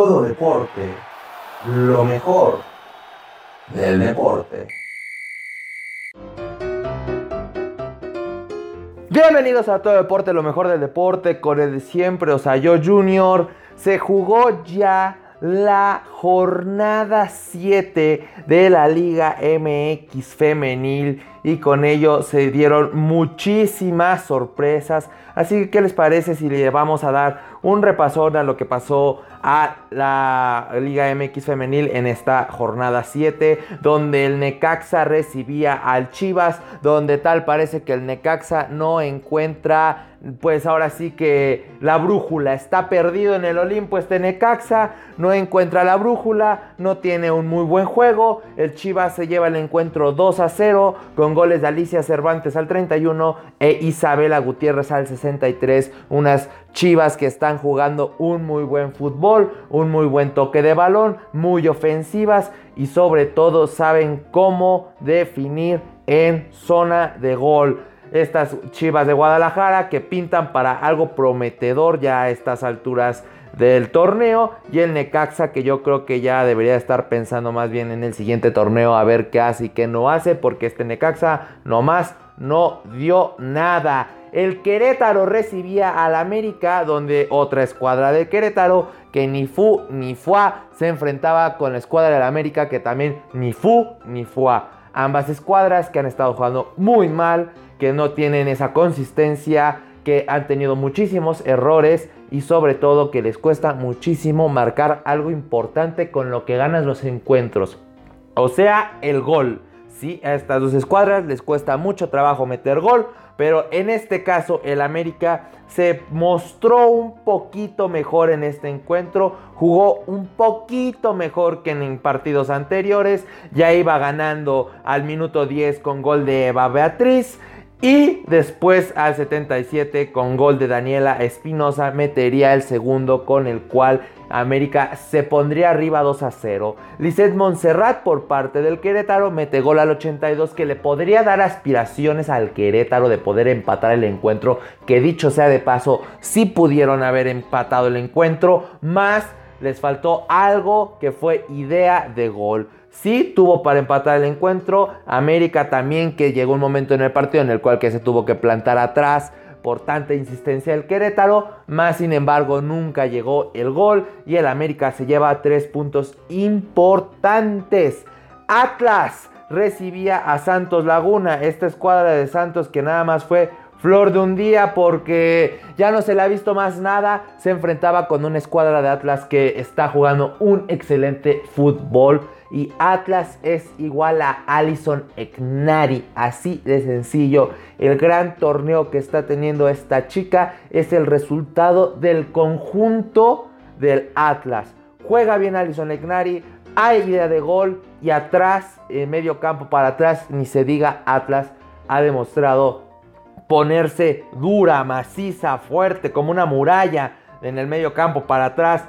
todo deporte, lo mejor del deporte. Bienvenidos a Todo Deporte, lo mejor del deporte, con el de siempre, o sea, yo Junior. Se jugó ya la jornada 7 de la Liga MX femenil y con ello se dieron muchísimas sorpresas. Así que, ¿qué les parece si le vamos a dar un repasón a lo que pasó a la Liga MX femenil en esta jornada 7, donde el Necaxa recibía al Chivas, donde tal parece que el Necaxa no encuentra pues ahora sí que la brújula está perdido en el Olimpo este Necaxa, no encuentra la brújula, no tiene un muy buen juego, el Chivas se lleva el encuentro 2 a 0 con goles de Alicia Cervantes al 31 e Isabela Gutiérrez al 63, unas Chivas que están jugando un muy buen fútbol, un muy buen toque de balón, muy ofensivas y sobre todo saben cómo definir en zona de gol. Estas Chivas de Guadalajara que pintan para algo prometedor ya a estas alturas del torneo y el Necaxa que yo creo que ya debería estar pensando más bien en el siguiente torneo a ver qué hace y qué no hace porque este Necaxa nomás no dio nada. El Querétaro recibía al América, donde otra escuadra de Querétaro, que ni fu ni fua, se enfrentaba con la escuadra del América, que también ni fu ni fua. Ambas escuadras que han estado jugando muy mal, que no tienen esa consistencia, que han tenido muchísimos errores y sobre todo que les cuesta muchísimo marcar algo importante con lo que ganas los encuentros. O sea, el gol. Sí, a estas dos escuadras les cuesta mucho trabajo meter gol, pero en este caso el América se mostró un poquito mejor en este encuentro, jugó un poquito mejor que en partidos anteriores, ya iba ganando al minuto 10 con gol de Eva Beatriz. Y después al 77 con gol de Daniela Espinosa metería el segundo con el cual América se pondría arriba 2 a 0. Lisette Montserrat por parte del Querétaro mete gol al 82 que le podría dar aspiraciones al Querétaro de poder empatar el encuentro. Que dicho sea de paso, sí pudieron haber empatado el encuentro, más les faltó algo que fue idea de gol. Sí tuvo para empatar el encuentro. América también que llegó un momento en el partido en el cual que se tuvo que plantar atrás por tanta insistencia del Querétaro. Más sin embargo nunca llegó el gol y el América se lleva tres puntos importantes. Atlas recibía a Santos Laguna, esta escuadra de Santos que nada más fue flor de un día porque ya no se le ha visto más nada. Se enfrentaba con una escuadra de Atlas que está jugando un excelente fútbol. Y Atlas es igual a Alison Eknari. Así de sencillo. El gran torneo que está teniendo esta chica es el resultado del conjunto del Atlas. Juega bien Alison Eknari. Hay idea de gol. Y atrás, en medio campo para atrás, ni se diga Atlas. Ha demostrado ponerse dura, maciza, fuerte, como una muralla en el medio campo para atrás.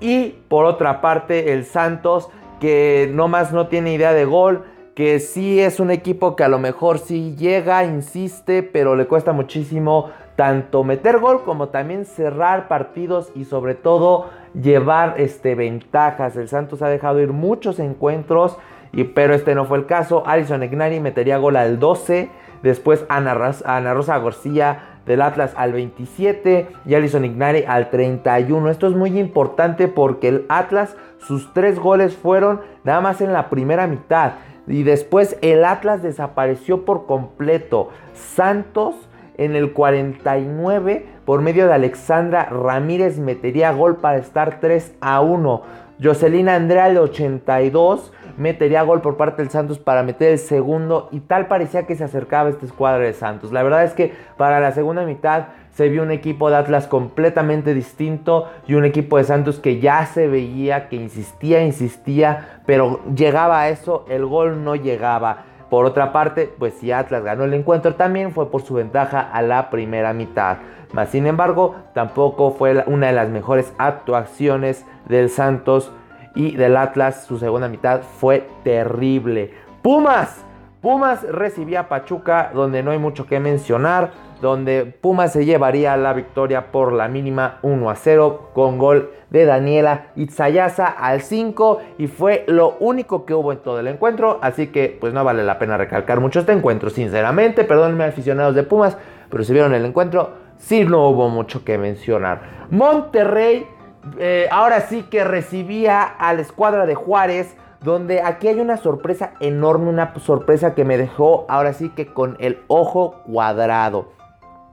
Y por otra parte, el Santos, que no más no tiene idea de gol, que sí es un equipo que a lo mejor sí llega, insiste, pero le cuesta muchísimo tanto meter gol como también cerrar partidos y sobre todo llevar este, ventajas. El Santos ha dejado ir muchos encuentros, y, pero este no fue el caso. Alison Egnari metería gol al 12 Después Ana, Rosa García del Atlas al 27 y Alison Ignari al 31. Esto es muy importante porque el Atlas, sus tres goles fueron nada más en la primera mitad. Y después el Atlas desapareció por completo. Santos en el 49 por medio de Alexandra Ramírez metería gol para estar 3 a 1. Jocelina Andrea al 82 metería gol por parte del Santos para meter el segundo y tal parecía que se acercaba esta escuadra de Santos. La verdad es que para la segunda mitad se vio un equipo de Atlas completamente distinto y un equipo de Santos que ya se veía, que insistía, insistía, pero llegaba a eso, el gol no llegaba. Por otra parte, pues si Atlas ganó el encuentro también fue por su ventaja a la primera mitad. Mas sin embargo, tampoco fue una de las mejores actuaciones del Santos y del Atlas su segunda mitad fue terrible. Pumas. Pumas recibía a Pachuca donde no hay mucho que mencionar, donde Pumas se llevaría la victoria por la mínima 1 a 0 con gol de Daniela Itzayasa al 5 y fue lo único que hubo en todo el encuentro, así que pues no vale la pena recalcar mucho este encuentro, sinceramente, perdónenme aficionados de Pumas, pero si vieron el encuentro, sí no hubo mucho que mencionar. Monterrey eh, ahora sí que recibía a la escuadra de Juárez donde aquí hay una sorpresa enorme, una sorpresa que me dejó ahora sí que con el ojo cuadrado.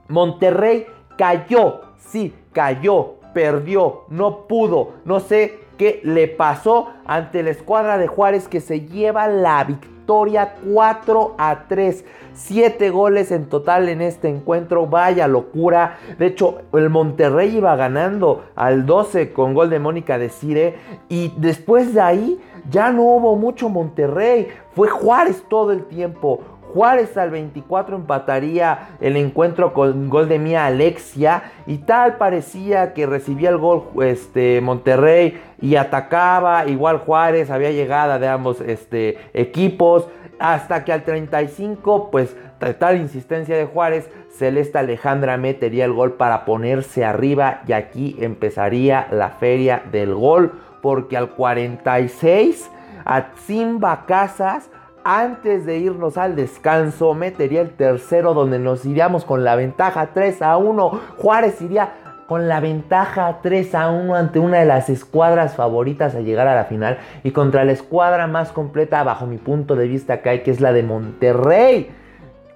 Monterrey cayó, sí, cayó, perdió, no pudo, no sé qué le pasó ante la escuadra de Juárez que se lleva la victoria 4 a 3. 7 goles en total en este encuentro, vaya locura. De hecho, el Monterrey iba ganando al 12 con gol de Mónica de Cire y después de ahí ya no hubo mucho Monterrey, fue Juárez todo el tiempo. Juárez al 24 empataría el encuentro con gol de Mía Alexia y tal parecía que recibía el gol este, Monterrey y atacaba, igual Juárez había llegada de ambos este, equipos. Hasta que al 35 pues tal insistencia de Juárez Celeste Alejandra metería el gol para ponerse arriba y aquí empezaría la feria del gol porque al 46 a Simba Casas antes de irnos al descanso, metería el tercero donde nos iríamos con la ventaja 3 a 1. Juárez iría con la ventaja 3 a 1 ante una de las escuadras favoritas a llegar a la final y contra la escuadra más completa bajo mi punto de vista que hay, que es la de Monterrey.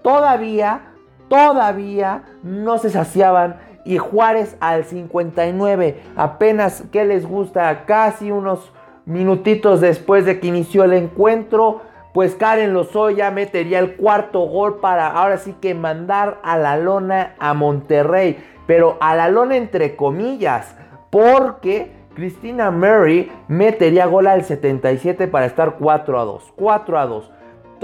Todavía, todavía no se saciaban y Juárez al 59. Apenas que les gusta, casi unos minutitos después de que inició el encuentro pues Karen Lozoya metería el cuarto gol para ahora sí que mandar a la lona a Monterrey. Pero a la lona entre comillas, porque Cristina Murray metería gol al 77 para estar 4 a 2. 4 a 2.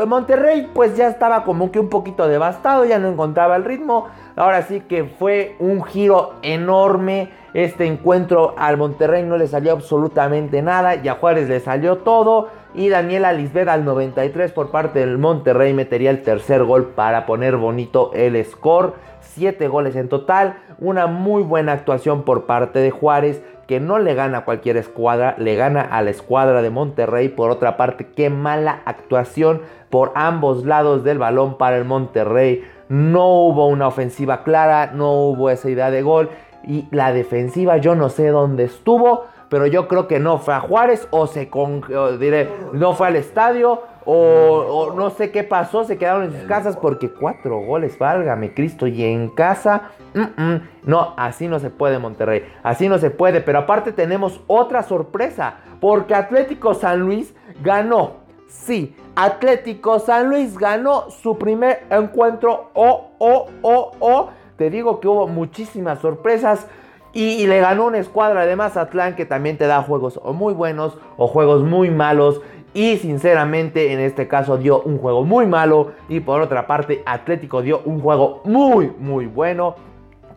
Monterrey pues ya estaba como que un poquito devastado, ya no encontraba el ritmo. Ahora sí que fue un giro enorme este encuentro. Al Monterrey no le salió absolutamente nada y a Juárez le salió todo. Y Daniela Lisbeth al 93 por parte del Monterrey metería el tercer gol para poner bonito el score. 7 goles en total. Una muy buena actuación por parte de Juárez que no le gana a cualquier escuadra, le gana a la escuadra de Monterrey. Por otra parte, qué mala actuación por ambos lados del balón para el Monterrey. No hubo una ofensiva clara, no hubo esa idea de gol. Y la defensiva yo no sé dónde estuvo pero yo creo que no fue a Juárez o se con, diré, no fue al estadio o, no sé qué pasó, se quedaron en sus casas porque cuatro goles, válgame Cristo, y en casa, no, así no se puede Monterrey, así no se puede, pero aparte tenemos otra sorpresa, porque Atlético San Luis ganó, sí, Atlético San Luis ganó su primer encuentro, o, o, o, o, te digo que hubo muchísimas sorpresas, y, le ganó una escuadra de Mazatlán que también te da juegos muy buenos o juegos muy malos. Y sinceramente en este caso dio un juego muy malo. Y por otra parte Atlético dio un juego muy muy bueno.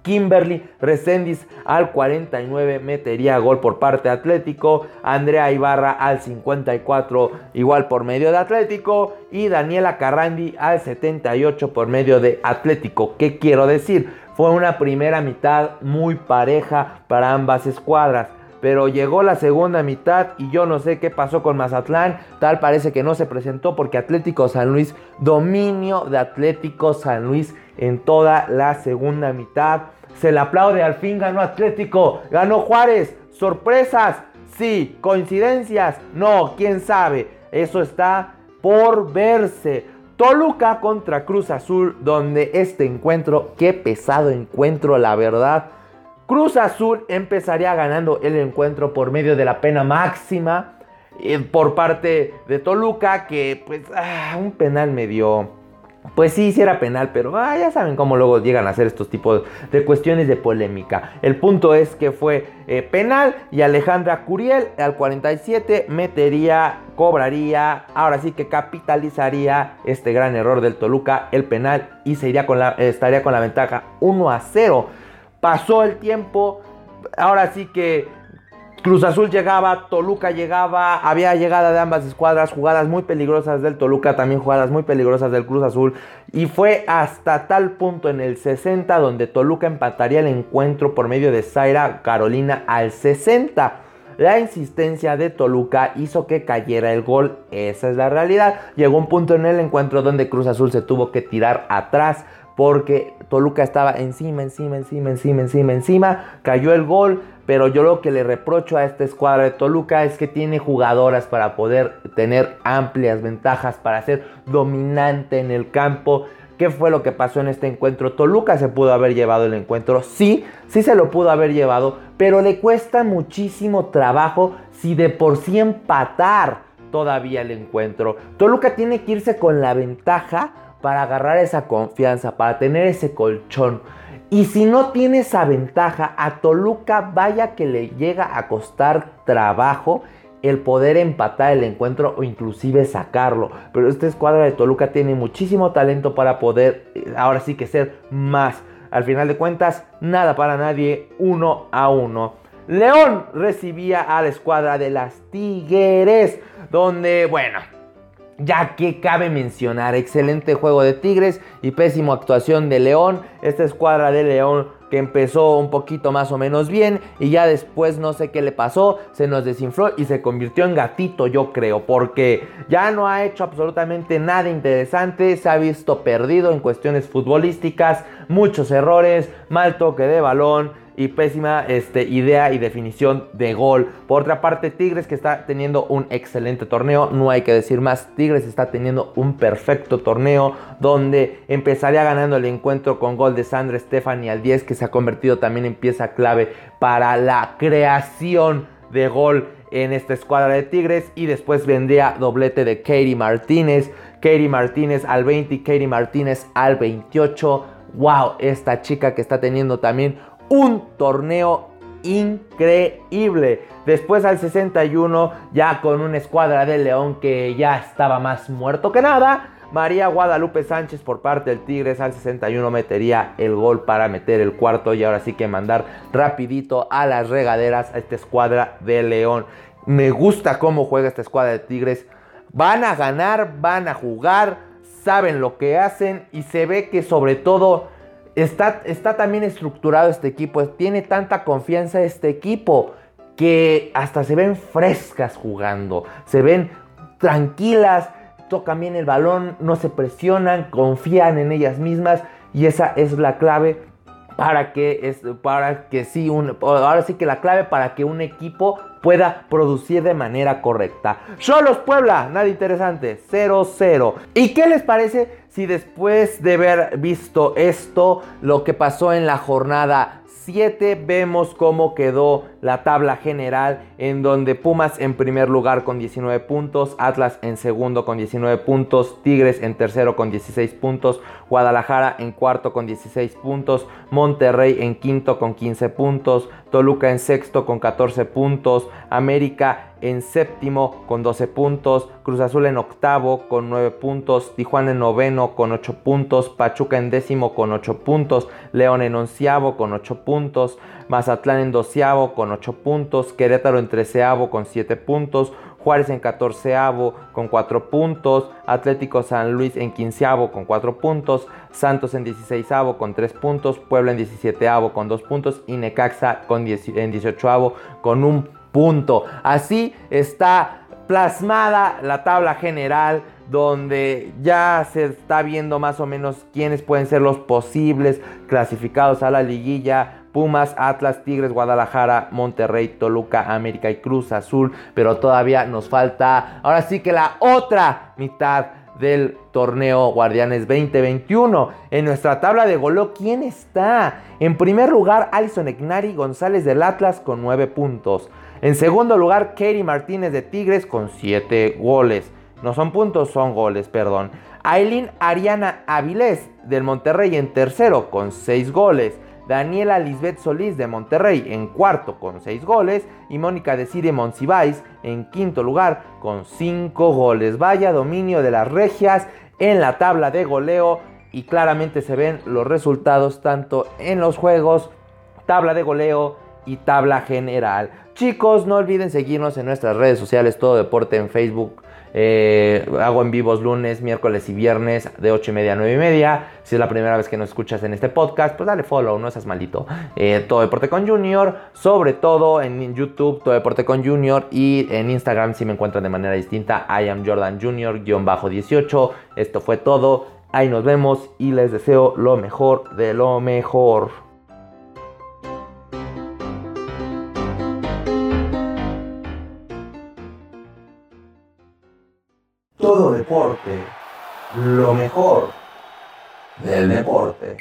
Kimberly Resendiz al 49 metería gol por parte de Atlético. Andrea Ibarra al 54 igual por medio de Atlético. Y Daniela Carrandi al 78 por medio de Atlético. ¿Qué quiero decir? Fue una primera mitad muy pareja para ambas escuadras. Pero llegó la segunda mitad y yo no sé qué pasó con Mazatlán. Tal parece que no se presentó porque Atlético San Luis, dominio de Atlético San Luis en toda la segunda mitad. Se le aplaude, al fin ganó Atlético, ganó Juárez. Sorpresas, sí, coincidencias, no, quién sabe. Eso está por verse. Toluca contra Cruz Azul, donde este encuentro, qué pesado encuentro, la verdad. Cruz Azul empezaría ganando el encuentro por medio de la pena máxima eh, por parte de Toluca, que pues ah, un penal me dio pues sí, sí era penal, pero ah, ya saben cómo luego llegan a hacer estos tipos de cuestiones de polémica. El punto es que fue eh, penal y Alejandra Curiel al 47 metería, cobraría, ahora sí que capitalizaría este gran error del Toluca, el penal y con la, estaría con la ventaja 1 a 0. Pasó el tiempo, ahora sí que Cruz Azul llegaba, Toluca llegaba, había llegada de ambas escuadras, jugadas muy peligrosas del Toluca, también jugadas muy peligrosas del Cruz Azul. Y fue hasta tal punto en el 60 donde Toluca empataría el encuentro por medio de Zaira Carolina al 60. La insistencia de Toluca hizo que cayera el gol, esa es la realidad. Llegó un punto en el encuentro donde Cruz Azul se tuvo que tirar atrás porque Toluca estaba encima, encima, encima, encima, encima, encima. Cayó el gol, pero yo lo que le reprocho a esta escuadra de Toluca es que tiene jugadoras para poder tener amplias ventajas, para ser dominante en el campo. ¿Qué fue lo que pasó en este encuentro? Toluca se pudo haber llevado el encuentro, sí, sí se lo pudo haber llevado, pero le cuesta muchísimo trabajo si de por sí empatar todavía el encuentro. Toluca tiene que irse con la ventaja para agarrar esa confianza, para tener ese colchón. Y si no tiene esa ventaja, a Toluca vaya que le llega a costar trabajo el poder empatar el encuentro o inclusive sacarlo. Pero esta escuadra de Toluca tiene muchísimo talento para poder eh, ahora sí que ser más. Al final de cuentas, nada para nadie, uno a uno. León recibía a la escuadra de las Tigres, donde, bueno, ya que cabe mencionar, excelente juego de Tigres y pésimo actuación de León. Esta escuadra de León que empezó un poquito más o menos bien y ya después no sé qué le pasó, se nos desinfló y se convirtió en gatito yo creo, porque ya no ha hecho absolutamente nada interesante, se ha visto perdido en cuestiones futbolísticas, muchos errores, mal toque de balón y pésima este, idea y definición de gol. Por otra parte, Tigres que está teniendo un excelente torneo, no hay que decir más, Tigres está teniendo un perfecto torneo donde empezaría ganando el encuentro con gol de Sandra Stephanie al 10 que se ha convertido también en pieza clave para la creación de gol en esta escuadra de Tigres y después vendría doblete de Katie Martínez, Katie Martínez al 20 y Katie Martínez al 28. Wow, esta chica que está teniendo también un torneo increíble. Después al 61, ya con una escuadra de León que ya estaba más muerto que nada. María Guadalupe Sánchez por parte del Tigres al 61 metería el gol para meter el cuarto y ahora sí que mandar rapidito a las regaderas a esta escuadra de León. Me gusta cómo juega esta escuadra de Tigres. Van a ganar, van a jugar, saben lo que hacen y se ve que sobre todo Está, también estructurado este equipo, tiene tanta confianza este equipo que hasta se ven frescas jugando, se ven tranquilas, tocan bien el balón, no se presionan, confían en ellas mismas y esa es la clave para que es para que sí un ahora sí que la clave para que un equipo pueda producir de manera correcta. Solos Puebla, nada interesante, 0-0. ¿Y qué les parece si después de haber visto esto, lo que pasó en la jornada 7 vemos cómo quedó la tabla general en donde Pumas en primer lugar con 19 puntos, Atlas en segundo con 19 puntos, Tigres en tercero con 16 puntos, Guadalajara en cuarto con 16 puntos, Monterrey en quinto con 15 puntos, Toluca en sexto con 14 puntos, América en séptimo con 12 puntos, Cruz Azul en octavo con 9 puntos, Tijuana en noveno con 8 puntos, Pachuca en décimo con 8 puntos, León en onceavo con 8 puntos, Mazatlán en doceavo con 8 puntos, Querétaro en treceavo con 7 puntos, Juárez en catorceavo con 4 puntos, Atlético San Luis en quinceavo con 4 puntos, Santos en dieciséisavo con 3 puntos, Puebla en diecisiete con 2 puntos y Necaxa con en dieciochoavo con 1 punto. Así está plasmada la tabla general donde ya se está viendo más o menos quiénes pueden ser los posibles clasificados a la liguilla Pumas, Atlas, Tigres, Guadalajara, Monterrey, Toluca, América y Cruz Azul. Pero todavía nos falta, ahora sí que la otra mitad del torneo Guardianes 2021. En nuestra tabla de goleo, ¿quién está? En primer lugar, Alison Egnari González del Atlas con 9 puntos. En segundo lugar, Katie Martínez de Tigres con 7 goles. No son puntos, son goles, perdón. Aileen Ariana Avilés del Monterrey en tercero con 6 goles. Daniela Lisbeth Solís de Monterrey en cuarto con 6 goles y Mónica de Cire Monsiváis en quinto lugar con 5 goles. Vaya dominio de las regias en la tabla de goleo y claramente se ven los resultados tanto en los juegos, tabla de goleo y tabla general. Chicos, no olviden seguirnos en nuestras redes sociales, todo deporte en Facebook. Eh, hago en vivos lunes, miércoles y viernes de 8 y media a 9 y media. Si es la primera vez que nos escuchas en este podcast, pues dale follow, no seas maldito. Eh, todo Deporte con Junior, sobre todo en YouTube, Todo Deporte con Junior y en Instagram si me encuentran de manera distinta, I am Jordan Junior-18. Esto fue todo. Ahí nos vemos y les deseo lo mejor de lo mejor. Deporte, lo mejor del deporte.